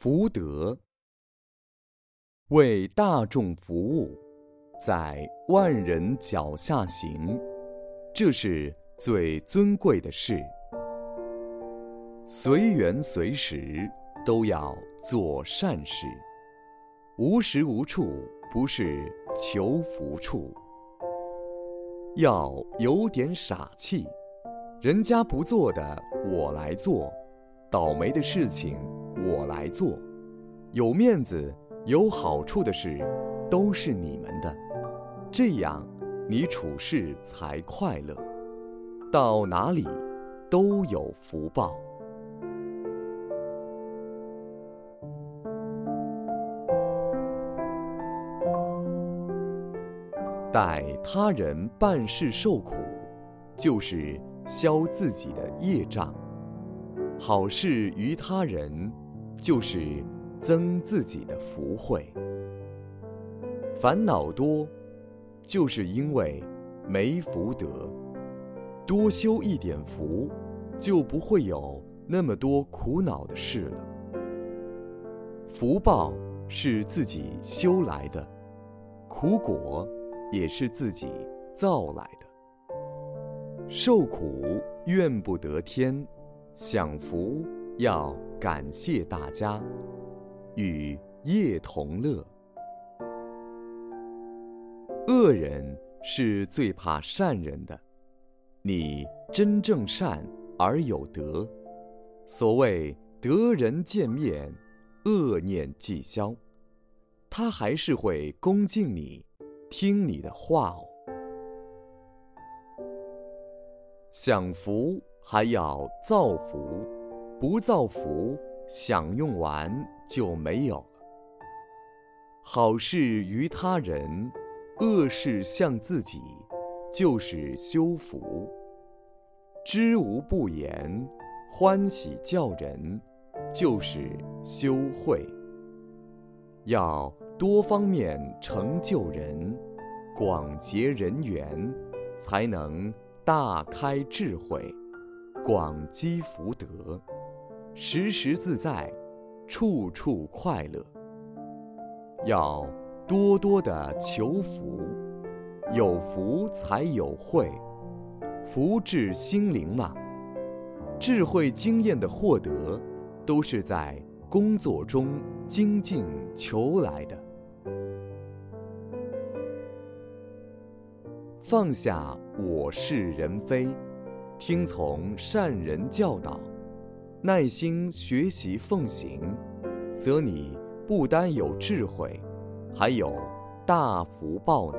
福德，为大众服务，在万人脚下行，这是最尊贵的事。随缘随时都要做善事，无时无处不是求福处。要有点傻气，人家不做的我来做，倒霉的事情。我来做，有面子、有好处的事，都是你们的，这样你处事才快乐，到哪里都有福报。待他人办事受苦，就是消自己的业障。好事于他人。就是增自己的福慧。烦恼多，就是因为没福德。多修一点福，就不会有那么多苦恼的事了。福报是自己修来的，苦果也是自己造来的。受苦怨不得天，享福。要感谢大家，与业同乐。恶人是最怕善人的，你真正善而有德。所谓得人见面，恶念即消，他还是会恭敬你，听你的话哦。享福还要造福。不造福，享用完就没有了。好事于他人，恶事向自己，就是修福。知无不言，欢喜教人，就是修慧。要多方面成就人，广结人缘，才能大开智慧，广积福德。时时自在，处处快乐。要多多的求福，有福才有慧，福至心灵嘛。智慧经验的获得，都是在工作中精进求来的。放下我是人非，听从善人教导。耐心学习奉行，则你不单有智慧，还有大福报呢。